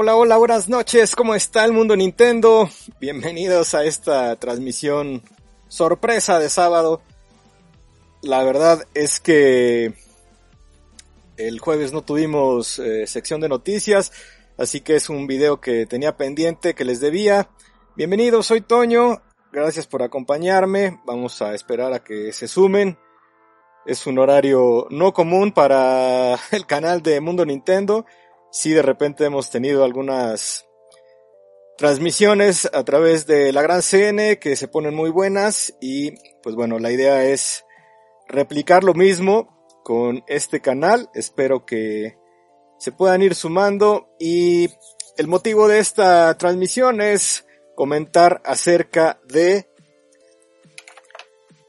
Hola, hola, buenas noches, ¿cómo está el mundo Nintendo? Bienvenidos a esta transmisión sorpresa de sábado. La verdad es que el jueves no tuvimos eh, sección de noticias, así que es un video que tenía pendiente, que les debía. Bienvenidos, soy Toño, gracias por acompañarme, vamos a esperar a que se sumen. Es un horario no común para el canal de Mundo Nintendo. Si de repente hemos tenido algunas transmisiones a través de la gran CN que se ponen muy buenas y pues bueno, la idea es replicar lo mismo con este canal. Espero que se puedan ir sumando y el motivo de esta transmisión es comentar acerca de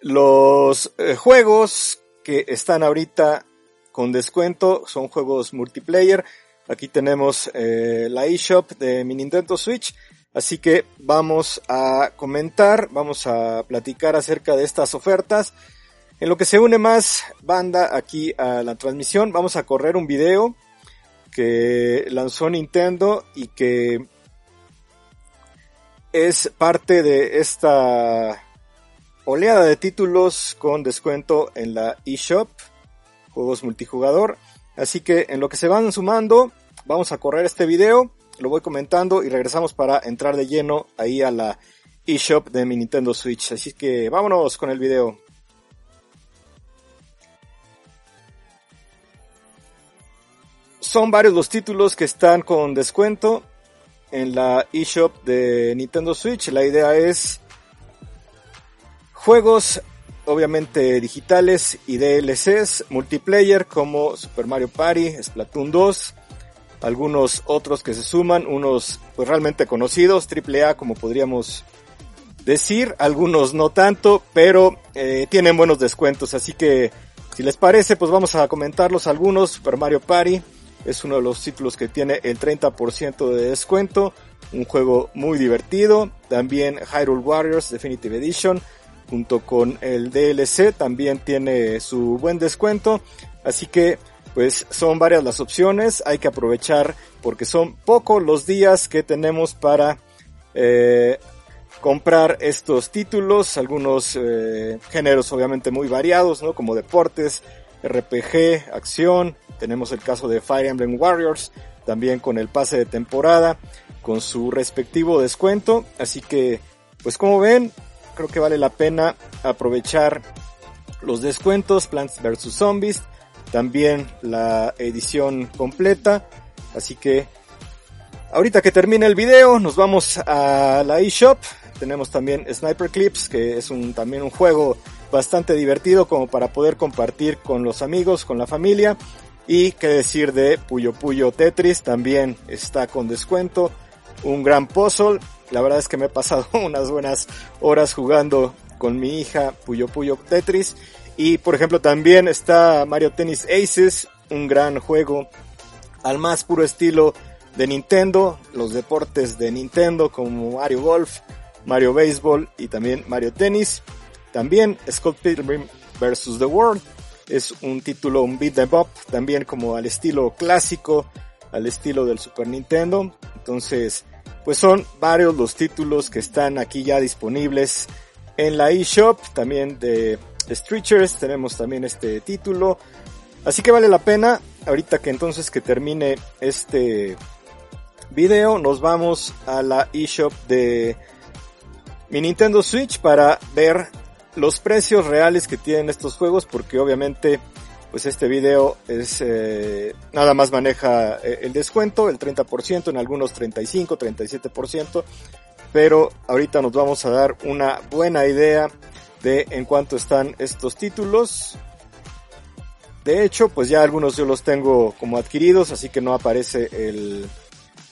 los eh, juegos que están ahorita con descuento, son juegos multiplayer. Aquí tenemos eh, la eShop de mi Nintendo Switch, así que vamos a comentar, vamos a platicar acerca de estas ofertas. En lo que se une más banda aquí a la transmisión, vamos a correr un video que lanzó Nintendo y que es parte de esta oleada de títulos con descuento en la eShop, juegos multijugador. Así que en lo que se van sumando, vamos a correr este video, lo voy comentando y regresamos para entrar de lleno ahí a la eShop de mi Nintendo Switch. Así que vámonos con el video. Son varios los títulos que están con descuento en la eShop de Nintendo Switch. La idea es Juegos obviamente digitales y DLCs, multiplayer como Super Mario Party, Splatoon 2, algunos otros que se suman, unos pues realmente conocidos, AAA como podríamos decir, algunos no tanto, pero eh, tienen buenos descuentos, así que si les parece pues vamos a comentarlos algunos, Super Mario Party es uno de los títulos que tiene el 30% de descuento, un juego muy divertido, también Hyrule Warriors Definitive Edition, junto con el DLC también tiene su buen descuento. Así que pues son varias las opciones, hay que aprovechar porque son pocos los días que tenemos para eh, comprar estos títulos, algunos eh, géneros obviamente muy variados, ¿no? Como deportes, RPG, acción, tenemos el caso de Fire Emblem Warriors, también con el pase de temporada, con su respectivo descuento, así que pues como ven, creo que vale la pena aprovechar los descuentos Plants vs Zombies, también la edición completa, así que ahorita que termine el video nos vamos a la eShop, tenemos también Sniper Clips que es un también un juego bastante divertido como para poder compartir con los amigos, con la familia. Y qué decir de Puyo Puyo Tetris también está con descuento, un gran puzzle. La verdad es que me he pasado unas buenas horas jugando con mi hija Puyo Puyo Tetris. Y por ejemplo también está Mario Tennis Aces, un gran juego al más puro estilo de Nintendo, los deportes de Nintendo como Mario Golf, Mario Baseball y también Mario Tennis. También Scott Pilgrim vs. The World es un título, un beat em up, también como al estilo clásico, al estilo del Super Nintendo. Entonces, pues son varios los títulos que están aquí ya disponibles en la eShop, también de, Streechers tenemos también este título, así que vale la pena, ahorita que entonces que termine este video, nos vamos a la eShop de mi Nintendo Switch para ver los precios reales que tienen estos juegos, porque obviamente pues este video es eh, nada más maneja eh, el descuento, el 30%, en algunos 35, 37%, pero ahorita nos vamos a dar una buena idea de en cuánto están estos títulos. De hecho, pues ya algunos yo los tengo como adquiridos, así que no aparece el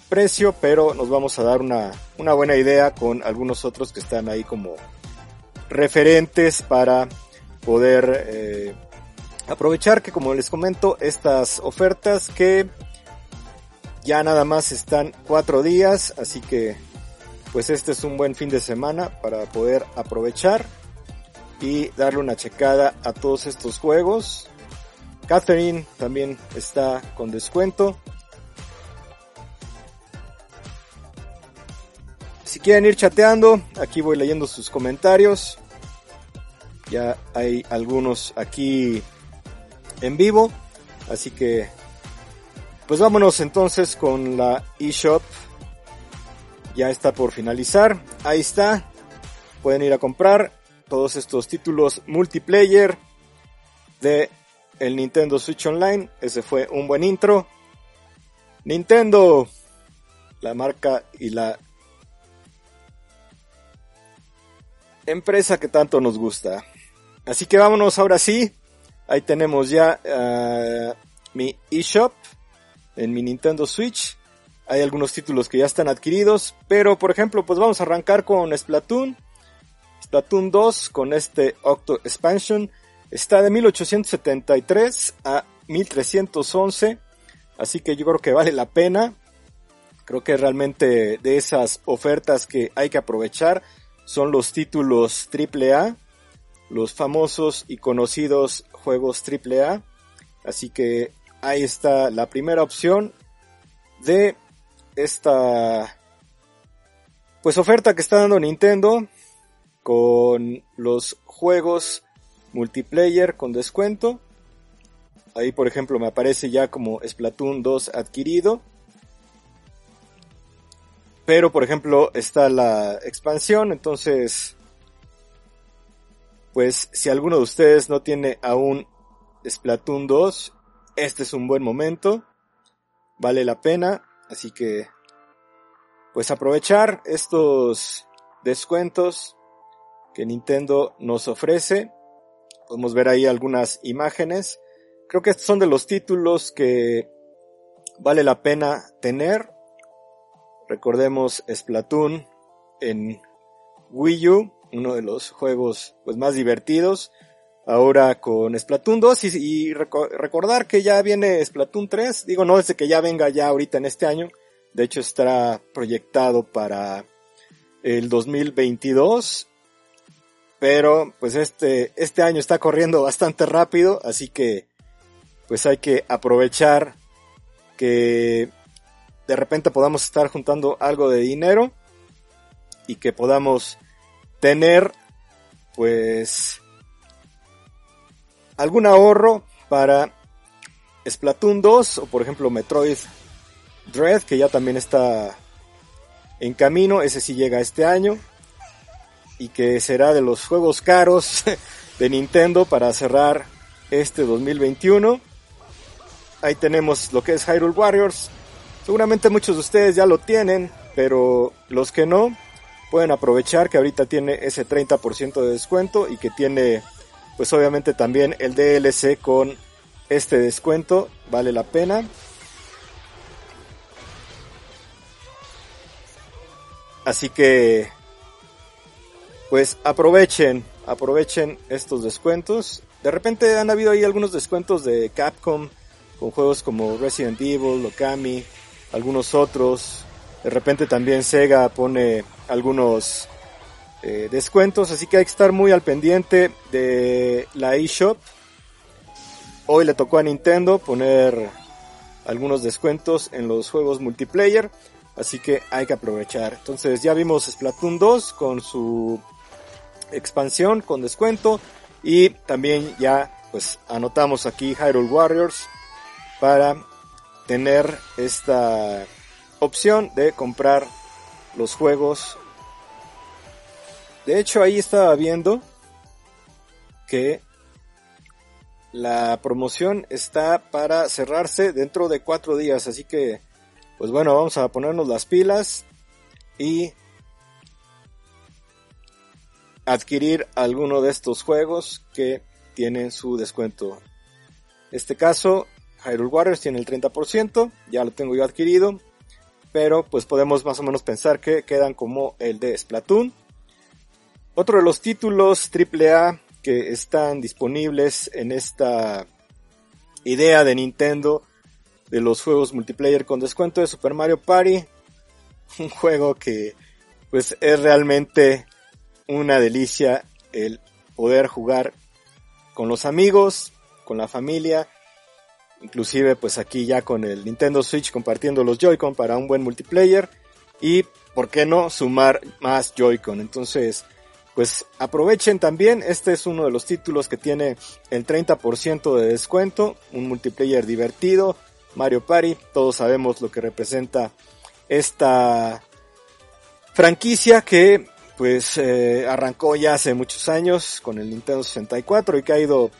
precio, pero nos vamos a dar una, una buena idea con algunos otros que están ahí como referentes para poder eh, aprovechar que como les comento estas ofertas que ya nada más están cuatro días así que pues este es un buen fin de semana para poder aprovechar y darle una checada a todos estos juegos Catherine también está con descuento quieren ir chateando, aquí voy leyendo sus comentarios. Ya hay algunos aquí en vivo. Así que, pues vámonos entonces con la eShop. Ya está por finalizar. Ahí está. Pueden ir a comprar todos estos títulos multiplayer de el Nintendo Switch Online. Ese fue un buen intro. Nintendo, la marca y la empresa que tanto nos gusta. Así que vámonos ahora sí. Ahí tenemos ya uh, mi eShop en mi Nintendo Switch. Hay algunos títulos que ya están adquiridos, pero por ejemplo, pues vamos a arrancar con Splatoon. Splatoon 2 con este Octo Expansion está de 1873 a 1311, así que yo creo que vale la pena. Creo que realmente de esas ofertas que hay que aprovechar son los títulos AAA, los famosos y conocidos juegos AAA. Así que ahí está la primera opción de esta pues oferta que está dando Nintendo con los juegos multiplayer con descuento. Ahí por ejemplo me aparece ya como Splatoon 2 adquirido. Pero por ejemplo está la expansión, entonces pues si alguno de ustedes no tiene aún Splatoon 2, este es un buen momento, vale la pena, así que pues aprovechar estos descuentos que Nintendo nos ofrece. Podemos ver ahí algunas imágenes. Creo que estos son de los títulos que vale la pena tener. Recordemos Splatoon en Wii U uno de los juegos pues más divertidos. Ahora con Splatoon 2 y, recordar que ya viene Splatoon 3. Digo, no desde que ya venga ya ahorita en este año. De hecho estará proyectado para el 2022. Pero pues este, este año está corriendo bastante rápido. Así que pues hay que aprovechar que de repente podamos estar juntando algo de dinero y que podamos tener pues algún ahorro para Splatoon 2 o por ejemplo Metroid Dread que ya también está en camino, ese sí llega este año y que será de los juegos caros de Nintendo para cerrar este 2021. Ahí tenemos lo que es Hyrule Warriors. Seguramente muchos de ustedes ya lo tienen, pero los que no, pueden aprovechar que ahorita tiene ese 30% de descuento y que tiene pues obviamente también el DLC con este descuento, vale la pena. Así que pues aprovechen, aprovechen estos descuentos. De repente han habido ahí algunos descuentos de Capcom con juegos como Resident Evil, Okami, algunos otros. De repente también Sega pone algunos eh, descuentos, así que hay que estar muy al pendiente de la eShop. Hoy le tocó a Nintendo poner algunos descuentos en los juegos multiplayer, así que hay que aprovechar. Entonces ya vimos Splatoon 2 con su expansión con descuento y también ya pues anotamos aquí Hyrule Warriors para tener esta opción de comprar los juegos de hecho, ahí estaba viendo que la promoción está para cerrarse dentro de cuatro días. Así que, pues bueno, vamos a ponernos las pilas y adquirir alguno de estos juegos que tienen su descuento. Este caso, Hyrule Warriors tiene el 30%, ya lo tengo yo adquirido, pero pues podemos más o menos pensar que quedan como el de Splatoon otro de los títulos AAA que están disponibles en esta idea de Nintendo de los juegos multiplayer con descuento de Super Mario Party. Un juego que pues es realmente una delicia el poder jugar con los amigos, con la familia, inclusive pues aquí ya con el Nintendo Switch compartiendo los Joy-Con para un buen multiplayer y ¿por qué no sumar más Joy-Con? Entonces, pues aprovechen también, este es uno de los títulos que tiene el 30% de descuento, un multiplayer divertido, Mario Party, todos sabemos lo que representa esta franquicia que pues eh, arrancó ya hace muchos años con el Nintendo 64 y que ha ido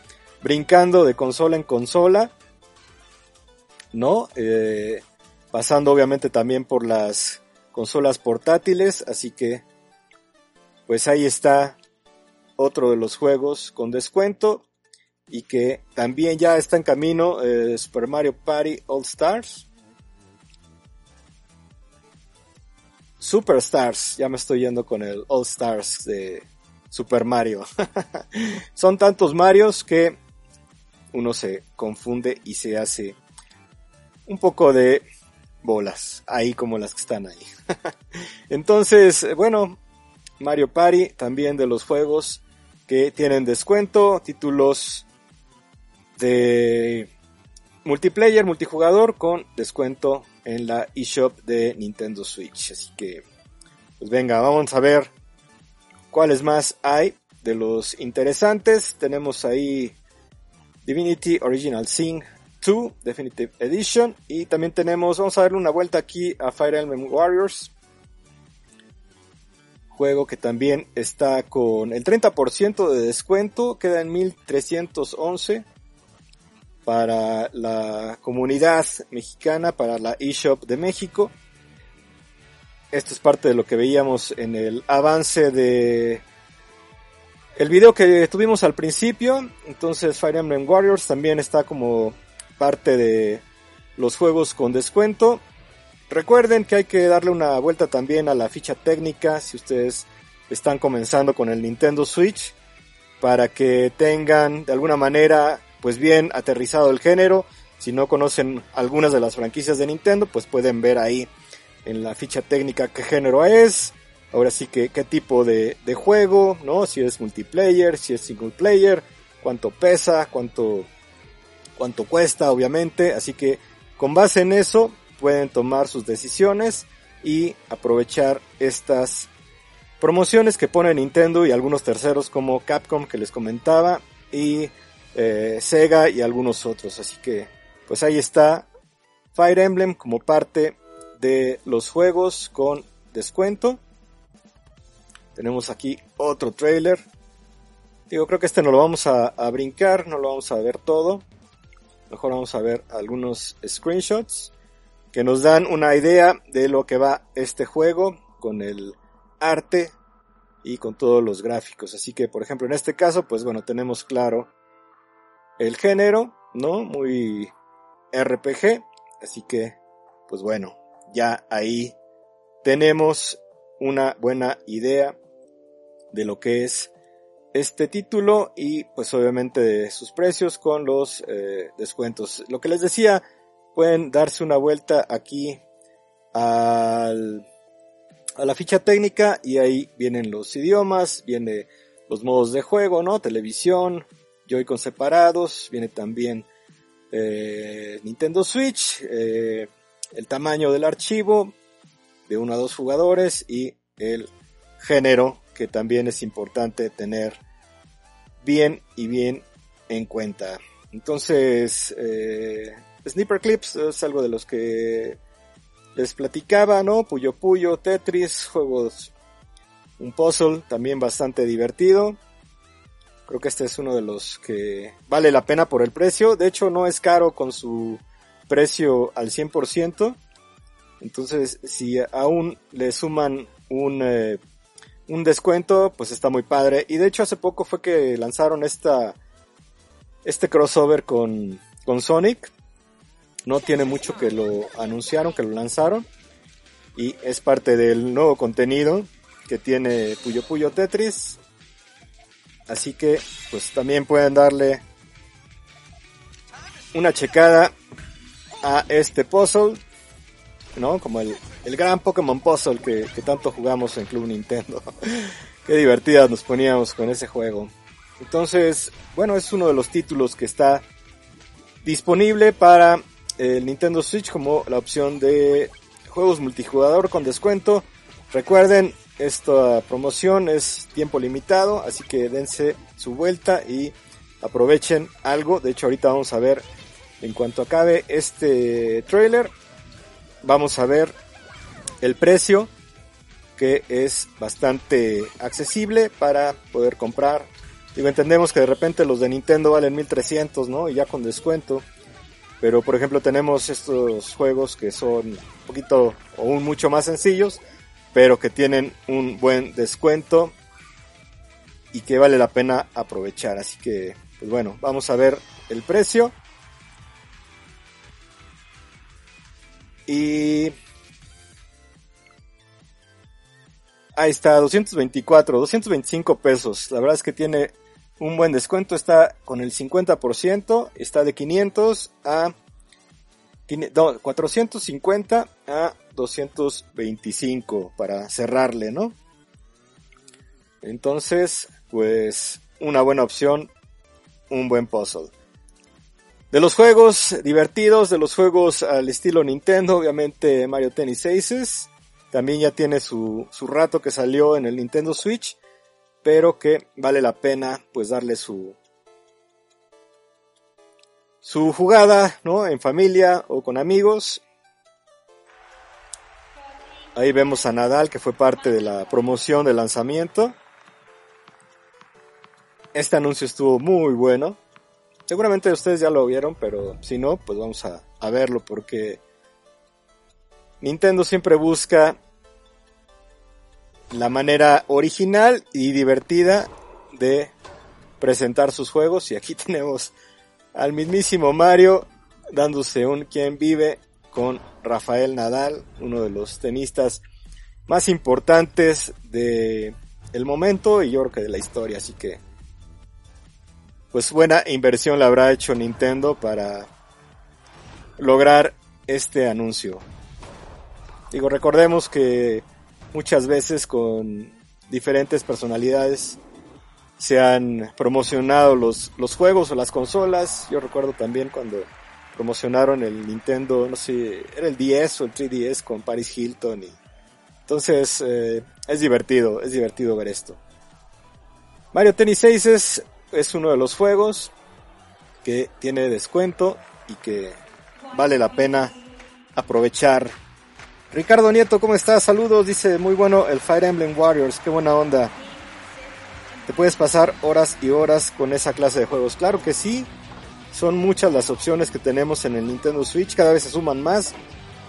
brincando de consola en consola, ¿no? Eh, pasando obviamente también por las consolas portátiles, así que pues ahí está otro de los juegos con descuento y que también ya está en camino eh, Super Mario Party All Stars. Superstars, ya me estoy yendo con el All Stars de Super Mario. Son tantos Marios que uno se confunde y se hace un poco de bolas, ahí como las que están ahí. Entonces, bueno, Mario Party, también de los juegos que tienen descuento, títulos de multiplayer, multijugador con descuento en la eShop de Nintendo Switch. Así que, pues venga, vamos a ver cuáles más hay de los interesantes. Tenemos ahí Divinity Original Sin 2 Definitive Edition y también tenemos, vamos a darle una vuelta aquí a Fire Emblem Warriors Juego que también está con el 30% de descuento, queda en 1311 para la comunidad mexicana, para la eShop de México. Esto es parte de lo que veíamos en el avance de el video que tuvimos al principio. Entonces Fire Emblem Warriors también está como parte de los juegos con descuento. Recuerden que hay que darle una vuelta también a la ficha técnica si ustedes están comenzando con el Nintendo Switch para que tengan de alguna manera pues bien aterrizado el género. Si no conocen algunas de las franquicias de Nintendo, pues pueden ver ahí en la ficha técnica qué género es. Ahora sí que qué tipo de, juego, ¿no? Si es multiplayer, si es single player, cuánto pesa, cuánto, cuánto cuesta, obviamente. Así que con base en eso, pueden tomar sus decisiones y aprovechar estas promociones que pone Nintendo y algunos terceros como Capcom que les comentaba y eh, Sega y algunos otros. Así que pues ahí está Fire Emblem como parte de los juegos con descuento. Tenemos aquí otro trailer. Digo, creo que este no lo vamos a, a brincar, no lo vamos a ver todo. Mejor vamos a ver algunos screenshots que nos dan una idea de lo que va este juego con el arte y con todos los gráficos. Así que, por ejemplo, en este caso, pues bueno, tenemos claro el género, ¿no? Muy RPG. Así que, pues bueno, ya ahí tenemos una buena idea de lo que es este título y pues obviamente de sus precios con los eh, descuentos. Lo que les decía, pueden darse una vuelta aquí al, a la ficha técnica y ahí vienen los idiomas, viene los modos de juego, ¿no? Televisión, Joy-Con separados, viene también eh, Nintendo Switch, eh, el tamaño del archivo de uno a dos jugadores y el género que también es importante tener bien y bien en cuenta. Entonces, eh, Sniper Clips es algo de los que les platicaba, ¿no? Puyo Puyo, Tetris, juegos, un puzzle también bastante divertido. Creo que este es uno de los que vale la pena por el precio. De hecho, no es caro con su precio al 100%. Entonces, si aún le suman un, eh, un descuento, pues está muy padre. Y de hecho, hace poco fue que lanzaron esta, este crossover con, con Sonic. No tiene mucho que lo anunciaron, que lo lanzaron. Y es parte del nuevo contenido que tiene Puyo Puyo Tetris. Así que pues también pueden darle una checada a este puzzle. ¿No? Como el, el gran Pokémon Puzzle que, que tanto jugamos en Club Nintendo. Qué divertidas nos poníamos con ese juego. Entonces, bueno, es uno de los títulos que está disponible para el Nintendo Switch como la opción de juegos multijugador con descuento Recuerden, esta promoción es tiempo limitado, así que dense su vuelta y aprovechen algo. De hecho, ahorita vamos a ver, en cuanto acabe este trailer, vamos a ver el precio que es bastante accesible para poder comprar. Digo, entendemos que de repente los de Nintendo valen 1300, ¿no? Y ya con descuento. Pero por ejemplo tenemos estos juegos que son un poquito o un mucho más sencillos, pero que tienen un buen descuento y que vale la pena aprovechar. Así que, pues bueno, vamos a ver el precio. Y ahí está, 224, 225 pesos. La verdad es que tiene un buen descuento, está con el 50%, está de 500 a 450 a 225 para cerrarle, ¿no? Entonces, pues una buena opción, un buen puzzle. De los juegos divertidos, de los juegos al estilo Nintendo, obviamente Mario Tennis Aces. También ya tiene su, su rato que salió en el Nintendo Switch, pero que vale la pena pues darle su, su jugada, ¿no? En familia o con amigos. Ahí vemos a Nadal que fue parte de la promoción del lanzamiento. Este anuncio estuvo muy bueno. Seguramente ustedes ya lo vieron, pero si no, pues vamos a, verlo porque Nintendo siempre busca la manera original y divertida de presentar sus juegos y aquí tenemos al mismísimo Mario dándose un quien vive con Rafael Nadal, uno de los tenistas más importantes de el momento y yo creo que de la historia, así que pues buena inversión la habrá hecho Nintendo para lograr este anuncio. Digo, recordemos que muchas veces con diferentes personalidades se han promocionado los, los juegos o las consolas. Yo recuerdo también cuando promocionaron el Nintendo, no sé, era el 10 o el 3DS con Paris Hilton. Y, entonces, eh, es divertido, es divertido ver esto. Mario Tennis Aces es uno de los juegos que tiene descuento y que vale la pena aprovechar. Ricardo Nieto, ¿cómo estás? Saludos, dice muy bueno el Fire Emblem Warriors, qué buena onda. Te puedes pasar horas y horas con esa clase de juegos. Claro que sí, son muchas las opciones que tenemos en el Nintendo Switch, cada vez se suman más.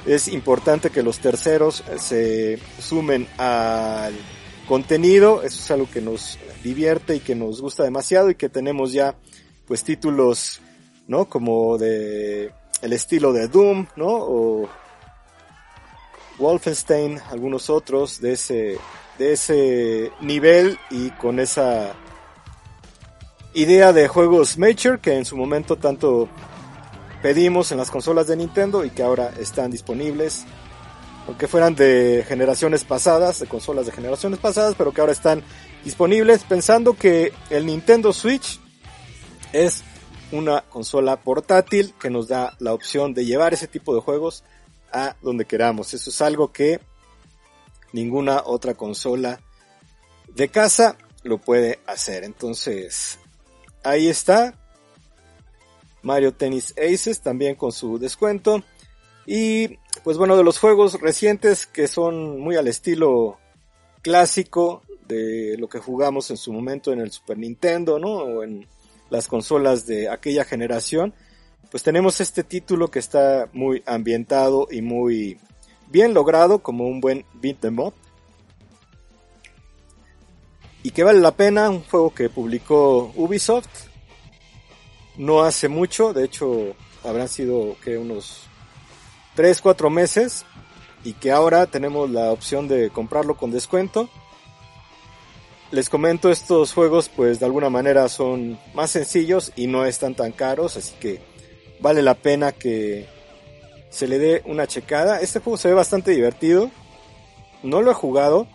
Es importante que los terceros se sumen al contenido, eso es algo que nos divierte y que nos gusta demasiado y que tenemos ya pues títulos, ¿no? Como de el estilo de Doom, ¿no? O Wolfenstein, algunos otros de ese de ese nivel y con esa idea de juegos Mature que en su momento tanto pedimos en las consolas de Nintendo y que ahora están disponibles aunque fueran de generaciones pasadas, de consolas de generaciones pasadas, pero que ahora están disponibles, pensando que el Nintendo Switch es una consola portátil que nos da la opción de llevar ese tipo de juegos a donde queramos. Eso es algo que ninguna otra consola de casa lo puede hacer. Entonces, ahí está. Mario Tennis Aces también con su descuento. Y pues bueno, de los juegos recientes que son muy al estilo clásico de lo que jugamos en su momento en el Super Nintendo, ¿no? O en las consolas de aquella generación, pues tenemos este título que está muy ambientado y muy bien logrado como un buen beat em up. Y que vale la pena, un juego que publicó Ubisoft no hace mucho, de hecho habrán sido que unos 3, 4 meses y que ahora tenemos la opción de comprarlo con descuento. Les comento estos juegos pues de alguna manera son más sencillos y no están tan caros, así que vale la pena que se le dé una checada. Este juego se ve bastante divertido. No lo he jugado,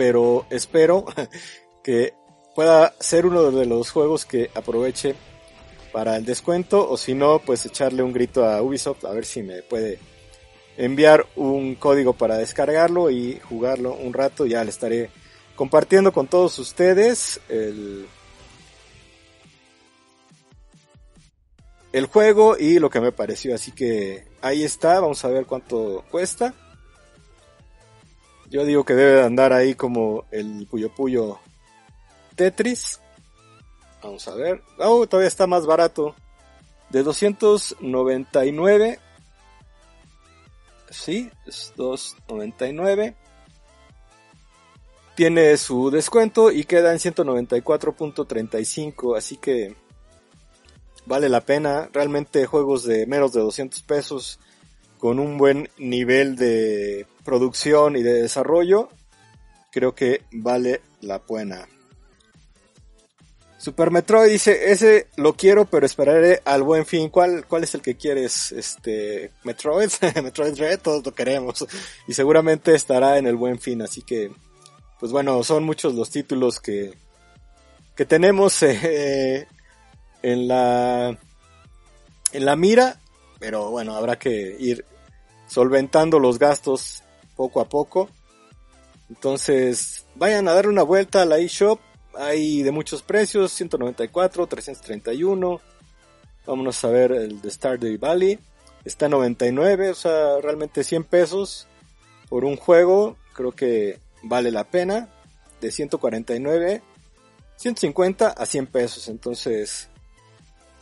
pero espero que pueda ser uno de los juegos que aproveche para el descuento o si no, pues echarle un grito a Ubisoft a ver si me puede enviar un código para descargarlo y jugarlo un rato. Ya le estaré compartiendo con todos ustedes el, el juego y lo que me pareció. Así que ahí está, vamos a ver cuánto cuesta. Yo digo que debe andar ahí como el Puyo Puyo Tetris. Vamos a ver. Oh, todavía está más barato. De 299. Sí, es 299. Tiene su descuento y queda en 194.35. Así que vale la pena. Realmente juegos de menos de 200 pesos con un buen nivel de producción y de desarrollo, creo que vale la pena. Super Metroid dice, ese lo quiero, pero esperaré al buen fin. ¿Cuál, cuál es el que quieres? Este, Metroid, Metroid Red, todos lo queremos. Y seguramente estará en el buen fin, así que, pues bueno, son muchos los títulos que, que tenemos eh, en la, en la mira, pero bueno, habrá que ir solventando los gastos poco a poco. Entonces, vayan a darle una vuelta a la eShop. Hay de muchos precios, 194, 331. Vámonos a ver el de Stardew Valley. Está 99, o sea, realmente 100 pesos por un juego. Creo que vale la pena. De 149, 150 a 100 pesos. Entonces,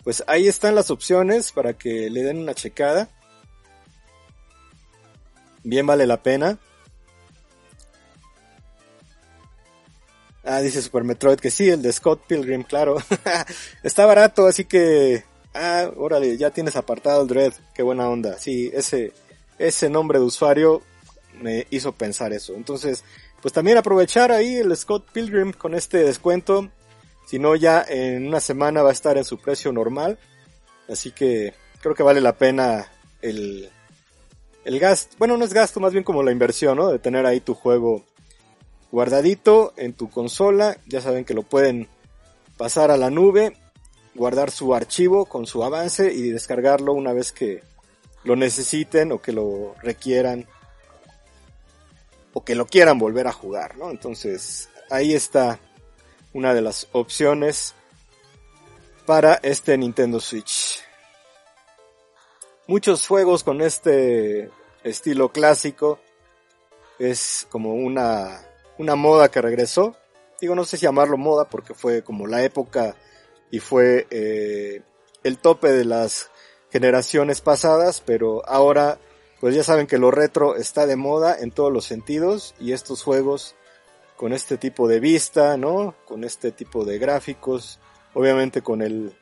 pues ahí están las opciones para que le den una checada bien vale la pena. Ah, dice Super Metroid que sí, el de Scott Pilgrim, claro. Está barato, así que... Ah, órale, ya tienes apartado el Dread. Qué buena onda. Sí, ese, ese nombre de usuario me hizo pensar eso. Entonces, pues también aprovechar ahí el Scott Pilgrim con este descuento. Si no, ya en una semana va a estar en su precio normal. Así que creo que vale la pena el, el gasto, bueno, no es gasto, más bien como la inversión, ¿no? De tener ahí tu juego guardadito en tu consola. Ya saben que lo pueden pasar a la nube, guardar su archivo con su avance y descargarlo una vez que lo necesiten o que lo requieran o que lo quieran volver a jugar, ¿no? Entonces, ahí está una de las opciones para este Nintendo Switch. Muchos juegos con este estilo clásico. Es como una, una moda que regresó. Digo, no sé si llamarlo moda porque fue como la época y fue eh, el tope de las generaciones pasadas, pero ahora pues ya saben que lo retro está de moda en todos los sentidos y estos juegos con este tipo de vista, ¿no? Con este tipo de gráficos, obviamente con el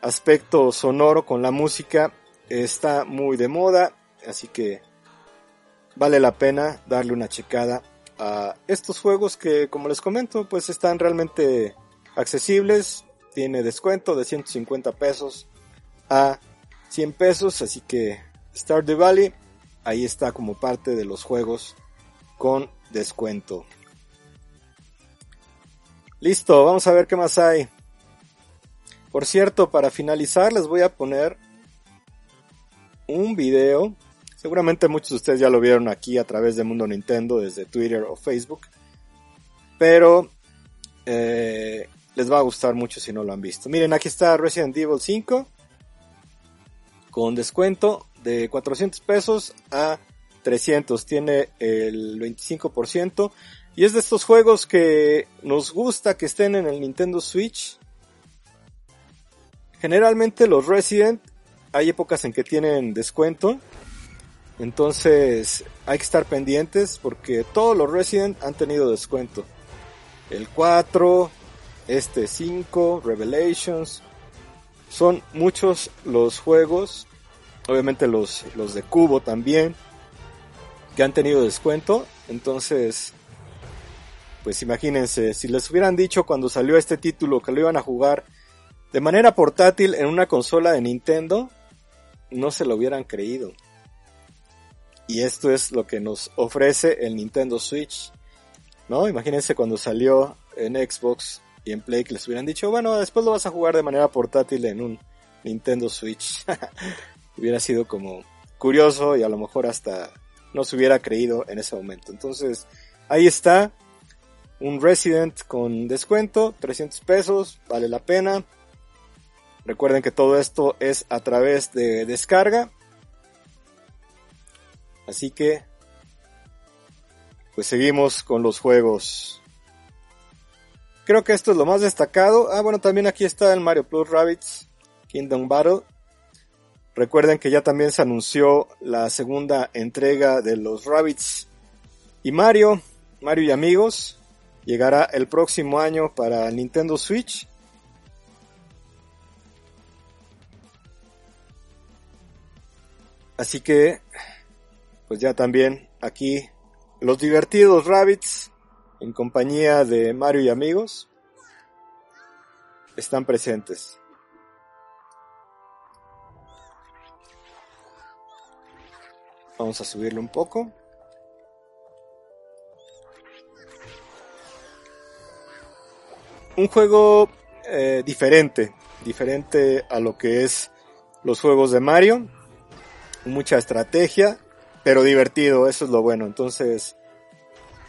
aspecto sonoro, con la música, está muy de moda, así que vale la pena darle una checada a estos juegos que, como les comento, pues están realmente accesibles. Tiene descuento de 150 pesos a 100 pesos, así que Stardew Valley ahí está como parte de los juegos con descuento. Listo, vamos a ver qué más hay. Por cierto, para finalizar les voy a poner un video Seguramente muchos de ustedes ya lo vieron aquí a través de Mundo Nintendo desde Twitter o Facebook. Pero eh, les va a gustar mucho si no lo han visto. Miren, aquí está Resident Evil 5 con descuento de 400 pesos a 300. Tiene el 25%. Y es de estos juegos que nos gusta que estén en el Nintendo Switch. Generalmente los Resident hay épocas en que tienen descuento. Entonces hay que estar pendientes porque todos los Resident han tenido descuento. El 4, este 5, Revelations. Son muchos los juegos, obviamente los, los de Cubo también, que han tenido descuento. Entonces, pues imagínense, si les hubieran dicho cuando salió este título que lo iban a jugar de manera portátil en una consola de Nintendo, no se lo hubieran creído. Y esto es lo que nos ofrece el Nintendo Switch. ¿No? Imagínense cuando salió en Xbox y en Play que les hubieran dicho, bueno, después lo vas a jugar de manera portátil en un Nintendo Switch. Hubiera sido como, curioso y a lo mejor hasta no se hubiera creído en ese momento. Entonces, ahí está. Un Resident con descuento, 300 pesos, vale la pena. Recuerden que todo esto es a través de descarga. Así que, pues seguimos con los juegos. Creo que esto es lo más destacado. Ah, bueno, también aquí está el Mario Plus Rabbits Kingdom Battle. Recuerden que ya también se anunció la segunda entrega de los Rabbits y Mario, Mario y amigos. Llegará el próximo año para Nintendo Switch. Así que, pues ya también aquí los divertidos Rabbits en compañía de Mario y amigos están presentes. Vamos a subirlo un poco. Un juego eh, diferente, diferente a lo que es los juegos de Mario. Mucha estrategia, pero divertido, eso es lo bueno. Entonces,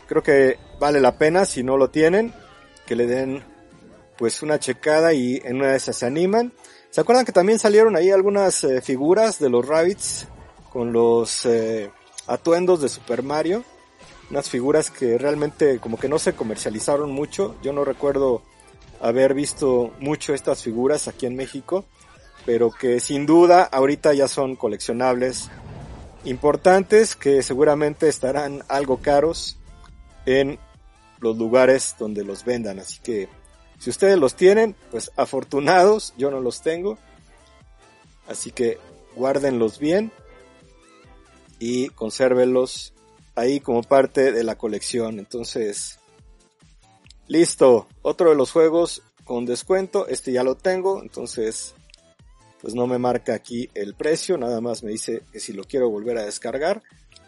creo que vale la pena si no lo tienen, que le den pues una checada y en una de esas se animan. ¿Se acuerdan que también salieron ahí algunas eh, figuras de los Rabbits con los eh, atuendos de Super Mario. Unas figuras que realmente como que no se comercializaron mucho. Yo no recuerdo haber visto mucho estas figuras aquí en México, pero que sin duda ahorita ya son coleccionables importantes que seguramente estarán algo caros en los lugares donde los vendan. Así que si ustedes los tienen, pues afortunados, yo no los tengo. Así que guárdenlos bien y consérvelos ahí como parte de la colección. Entonces, listo. Otro de los juegos con descuento. Este ya lo tengo. Entonces, pues no me marca aquí el precio. Nada más me dice que si lo quiero volver a descargar.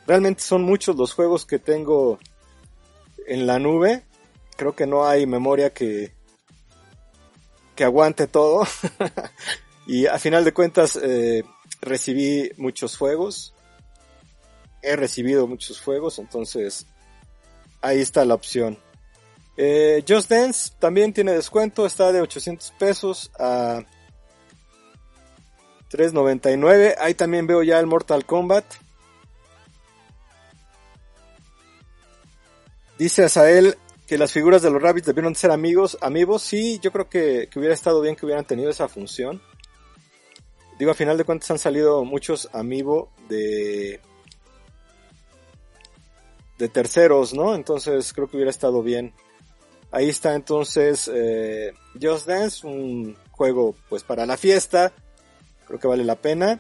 Realmente son muchos los juegos que tengo en la nube. Creo que no hay memoria que, que aguante todo. y a final de cuentas, eh, recibí muchos juegos he recibido muchos juegos, entonces ahí está la opción. Eh, Just Dance también tiene descuento, está de 800 pesos a 3.99. Ahí también veo ya el Mortal Kombat. Dice Asael que las figuras de los rabbits debieron ser amigos, amigos. Sí, yo creo que, que hubiera estado bien que hubieran tenido esa función. Digo, a final de cuentas han salido muchos amigos de de terceros, ¿no? Entonces creo que hubiera estado bien. Ahí está entonces eh, Just Dance, un juego pues para la fiesta, creo que vale la pena.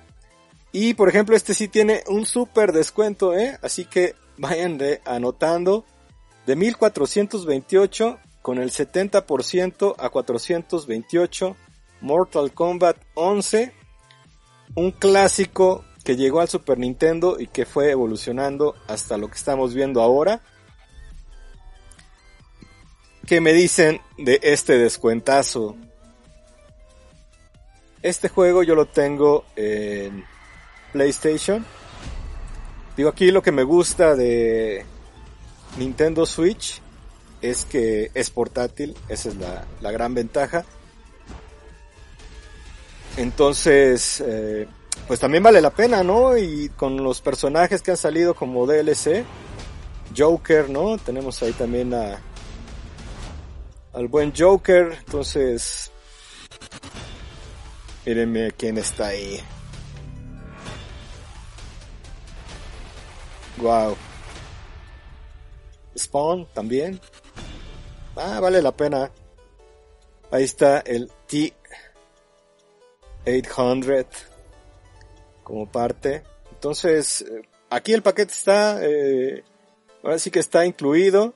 Y por ejemplo este sí tiene un super descuento, ¿eh? Así que vayan de, anotando de 1428 con el 70% a 428 Mortal Kombat 11, un clásico que llegó al Super Nintendo y que fue evolucionando hasta lo que estamos viendo ahora. ¿Qué me dicen de este descuentazo? Este juego yo lo tengo en PlayStation. Digo, aquí lo que me gusta de Nintendo Switch es que es portátil, esa es la, la gran ventaja. Entonces, eh, pues también vale la pena, ¿no? Y con los personajes que han salido como DLC, Joker, ¿no? Tenemos ahí también a al buen Joker, entonces mírenme quién está ahí. Wow. Spawn también. Ah, vale la pena. Ahí está el T800 como parte. Entonces, eh, aquí el paquete está, eh, ahora sí que está incluido.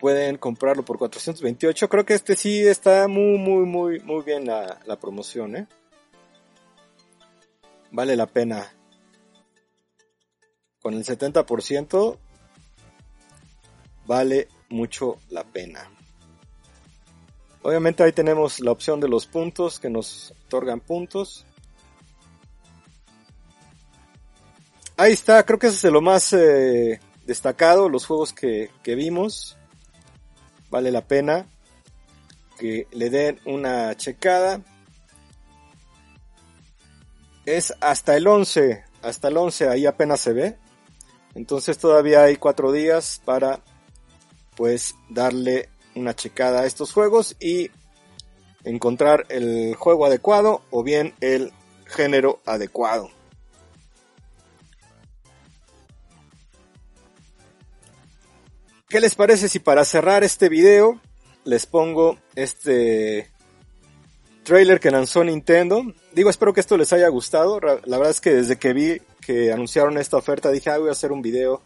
Pueden comprarlo por 428. Creo que este sí está muy, muy, muy, muy bien la, promoción, ¿eh? Vale la pena. Con el 70% vale mucho la pena. Obviamente ahí tenemos la opción de los puntos que nos otorgan puntos. ahí está, creo que eso es lo más eh, destacado, los juegos que vimos. Vale la pena que le den una checada. Es hasta el 11, hasta el 11 ahí apenas se ve. Entonces todavía hay cuatro días para pues darle una checada a estos juegos y encontrar el juego adecuado o bien el género adecuado. ¿Qué les parece si para cerrar este video les pongo este trailer que lanzó Nintendo? Digo, espero que esto les haya gustado. La verdad es que desde que vi que anunciaron esta oferta dije, ah, voy a hacer un video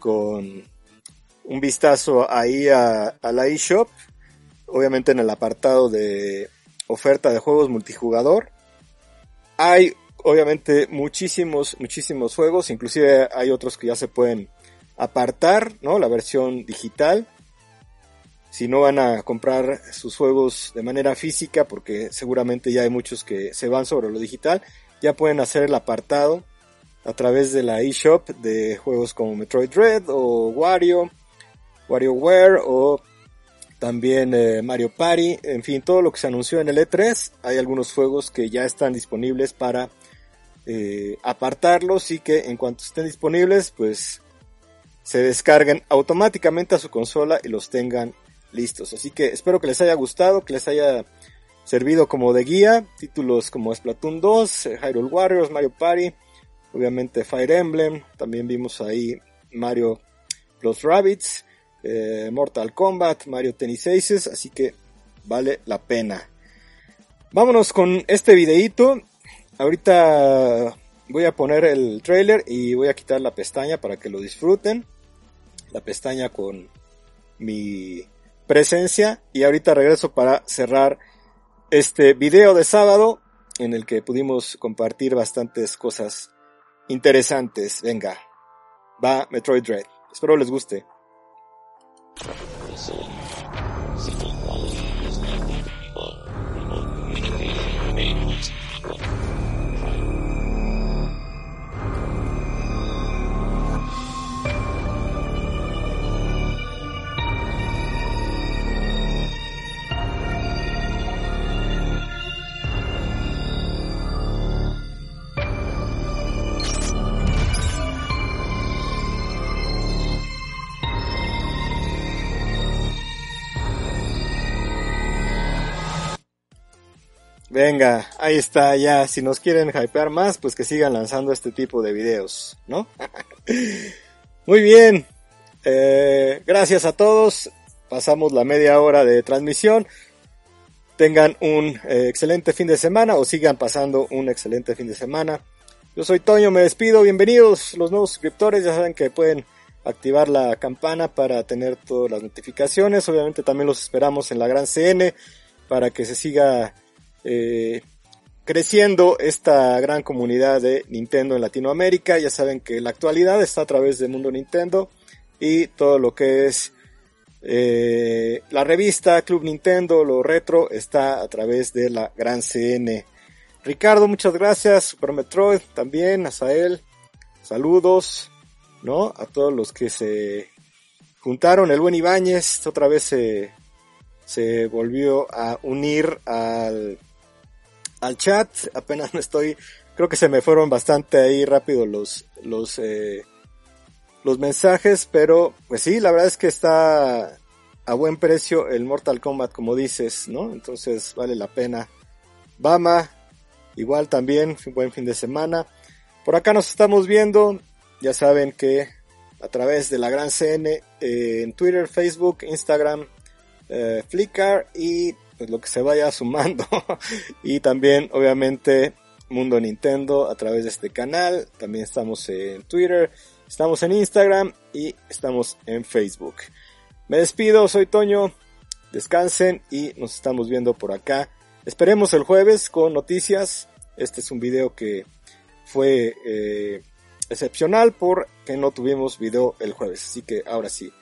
con un vistazo ahí a, a la eShop. Obviamente en el apartado de oferta de juegos multijugador. Hay obviamente muchísimos, muchísimos juegos. Inclusive hay otros que ya se pueden apartar, ¿no? La versión digital. Si no van a comprar sus juegos de manera física, porque seguramente ya hay muchos que se van sobre lo digital, ya pueden hacer el apartado a través de la eShop de juegos como Metroid Dread o Wario, WarioWare o también eh, Mario Party, en fin, todo lo que se anunció en el E3. Hay algunos juegos que ya están disponibles para eh, apartarlos y que en cuanto estén disponibles, pues se descarguen automáticamente a su consola y los tengan listos. Así que espero que les haya gustado, que les haya servido como de guía. Títulos como Splatoon 2, eh, Hyrule Warriors, Mario Party, obviamente Fire Emblem. También vimos ahí Mario Plus Rabbits, eh, Mortal Kombat, Mario Tennis Aces. Así que vale la pena. Vámonos con este videito. Ahorita voy a poner el trailer y voy a quitar la pestaña para que lo disfruten la pestaña con mi presencia y ahorita regreso para cerrar este video de sábado en el que pudimos compartir bastantes cosas interesantes. Venga, va Metroid. Espero les guste. Venga, ahí está ya. Si nos quieren hypear más, pues que sigan lanzando este tipo de videos, ¿no? Muy bien. Eh, gracias a todos. Pasamos la media hora de transmisión. Tengan un eh, excelente fin de semana o sigan pasando un excelente fin de semana. Yo soy Toño, me despido. Bienvenidos los nuevos suscriptores. Ya saben que pueden activar la campana para tener todas las notificaciones. Obviamente también los esperamos en la gran CN para que se siga eh, creciendo esta gran comunidad de Nintendo en Latinoamérica. Ya saben que la actualidad está a través de Mundo Nintendo y todo lo que es eh, la revista Club Nintendo, lo retro, está a través de la gran CN. Ricardo, muchas gracias. Super Metroid también, Asael, saludos, ¿no? A todos los que se juntaron. El buen Ibáñez otra vez se, se volvió a unir al al chat. Apenas me estoy, creo que se me fueron bastante ahí rápido los, los, eh, los mensajes, pero pues sí, la verdad es que está a buen precio el Mortal Kombat, como dices, ¿no? Entonces vale la pena. Bama, igual también, buen fin de semana. Por acá nos estamos viendo, ya saben que a través de la Gran CN eh, en Twitter, Facebook, Instagram, eh, Flickr y pues lo que se vaya sumando. y también, obviamente, Mundo Nintendo a través de este canal. También estamos en Twitter, estamos en Instagram y estamos en Facebook. Me despido, soy Toño. Descansen y nos estamos viendo por acá. Esperemos el jueves con noticias. Este es un video que fue eh, excepcional porque no tuvimos video el jueves. Así que ahora sí,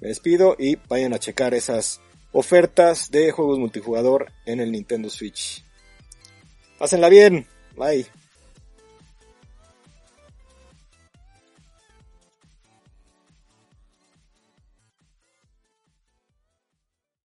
me despido y vayan a checar esas ofertas de juegos multijugador en el Nintendo Switch. Pásenla bien. Bye.